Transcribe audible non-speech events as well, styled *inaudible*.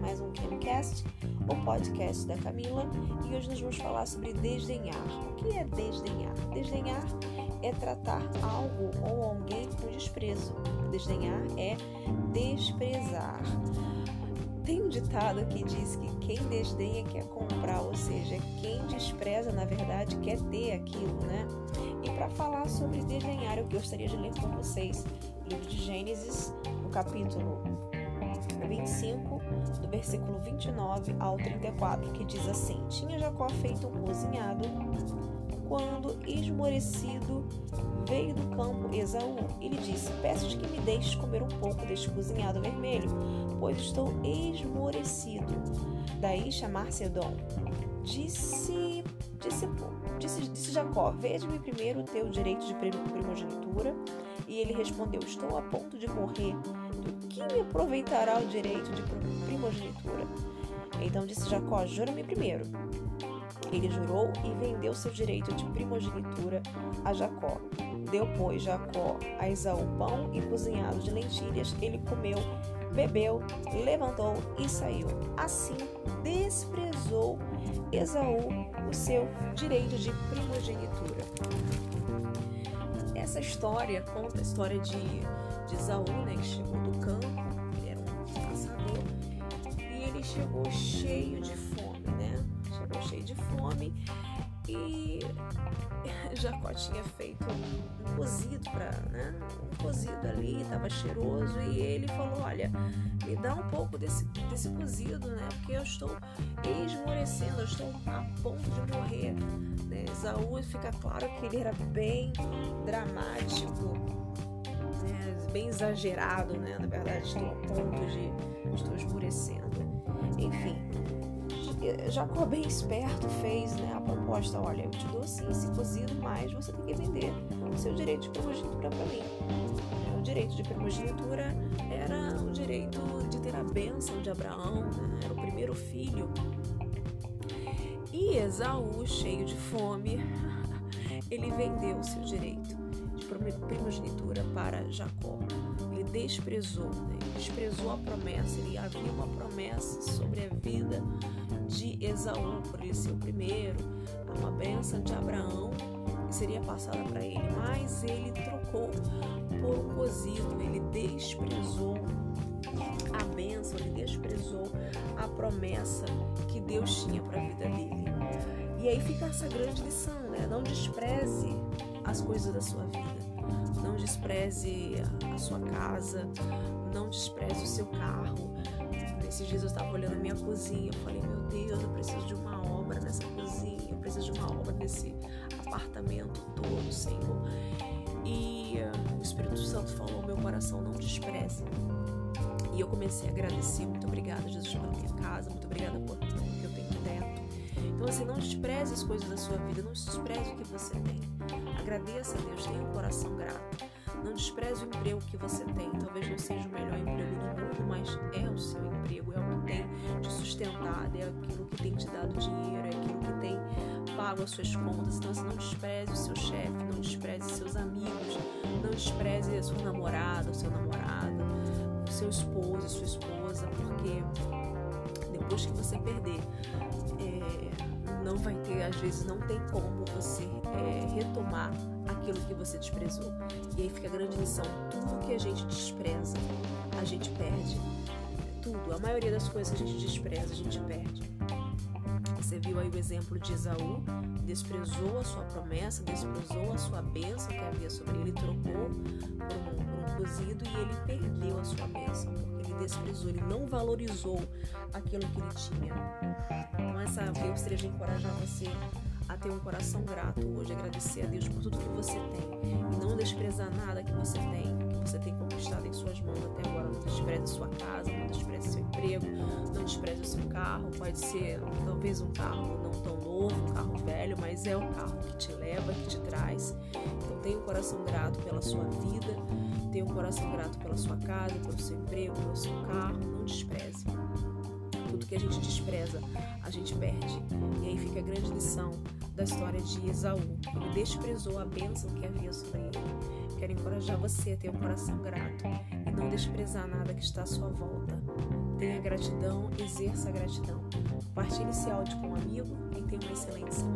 mais um Camcast, o podcast da Camila, e hoje nós vamos falar sobre desdenhar. O que é desdenhar? Desdenhar é tratar algo ou alguém com desprezo. Desdenhar é desprezar. Tem um ditado que diz que quem desdenha quer comprar, ou seja, quem despreza, na verdade, quer ter aquilo, né? E para falar sobre desdenhar, eu gostaria de ler com vocês o livro de Gênesis, no capítulo 25, do versículo 29 ao 34, que diz assim: Tinha Jacó feito um cozinhado quando, esmorecido, veio do campo Esaú e lhe disse: Peço-te que me deixes comer um pouco deste cozinhado vermelho, pois estou esmorecido. Daí chamar-se Edom. Disse, disse, disse, disse Jacó: Veja-me primeiro o teu direito de primogenitura. E ele respondeu: Estou a ponto de morrer. Que me aproveitará o direito de primogenitura? Então disse Jacó: Jura-me primeiro. Ele jurou e vendeu seu direito de primogenitura a Jacó. Deu, pois, Jacó a Esaú pão e cozinhado de lentilhas. Ele comeu, bebeu, levantou e saiu. Assim desprezou Esaú o seu direito de primogenitura. Essa história conta a história de, de Esaú, né, que chegou do campo, chegou cheio de fome, né? Chegou cheio de fome e *laughs* Jacó tinha feito um cozido para, né? Um cozido ali, estava cheiroso e ele falou: Olha, me dá um pouco desse, desse cozido, né? Porque eu estou esmorecendo, eu estou a ponto de morrer. Né? Esaú fica claro que ele era bem dramático, né? bem exagerado, né? Na verdade, estou a ponto de estou esmorecendo. Enfim, Jacó bem esperto fez né, a proposta, olha, eu te dou sim esse cozido, mas você tem que vender o seu direito de primogenitura para mim. O direito de primogenitura era o direito de ter a bênção de Abraão, né, era o primeiro filho. E Esaú, cheio de fome, *laughs* ele vendeu o seu direito primogenitura para Jacó. Ele desprezou, né? ele desprezou a promessa, ele havia uma promessa sobre a vida de Esaú, por ele ser o primeiro, uma bênção de Abraão que seria passada para ele, mas ele trocou por um cozido, ele desprezou a bênção, ele desprezou a promessa que Deus tinha para a vida dele. E aí fica essa grande lição, né? Não despreze as coisas da sua vida. Não despreze a sua casa, não despreze o seu carro. Esses dias eu estava olhando a minha cozinha, eu falei, meu Deus, eu preciso de uma obra nessa cozinha, eu preciso de uma obra nesse apartamento todo, Senhor. E uh, o Espírito Santo falou meu coração, não despreze. E eu comecei a agradecer, muito obrigada, Jesus, pela minha casa, muito obrigada por que eu tenho teto. Então, assim, não despreze as coisas da sua vida, não despreze o que você tem. Agradeça a Deus, tenha um coração grato. Não despreze o emprego que você tem. Talvez não seja o melhor emprego do mundo, mas é o seu emprego, é o que tem te sustentado, é aquilo que tem te dado dinheiro, é aquilo que tem pago as suas contas. Então, assim, não despreze o seu chefe, não despreze seus amigos, não despreze a sua namorada, o seu namorado, o seu esposo, a sua esposa, porque depois que você perder, é, não vai ter, às vezes não tem como você é, retomar aquilo que você desprezou. E aí fica a grande lição: tudo que a gente despreza, a gente perde. Tudo, a maioria das coisas que a gente despreza, a gente perde. Você viu aí o exemplo de Esaú, desprezou a sua promessa, desprezou a sua bênção que havia sobre ele, trocou por um, por um cozido e ele perdeu desprezou, ele não valorizou aquilo que ele tinha. Então, essa eu gostaria de encorajar você a ter um coração grato hoje, agradecer a Deus por tudo que você tem e não desprezar nada que você tem, que você tem conquistado em suas mãos até agora. Não despreze sua casa, não despreze seu emprego, não despreze o seu carro. Pode ser talvez um carro não tão novo, um carro velho, mas é o carro que te leva, que te traz. Então tenha um coração grato pela sua vida, tenha um coração grato pela sua casa, pelo seu emprego, pelo seu carro. Não despreze tudo que a gente despreza, a gente perde. E aí fica a grande lição da história de Esaú. Ele desprezou a bênção que havia sobre ele. Quero encorajar você a ter um coração grato e não desprezar nada que está à sua volta. Tenha gratidão, exerça a gratidão. Compartilhe esse áudio com um amigo e tenha uma excelente semana.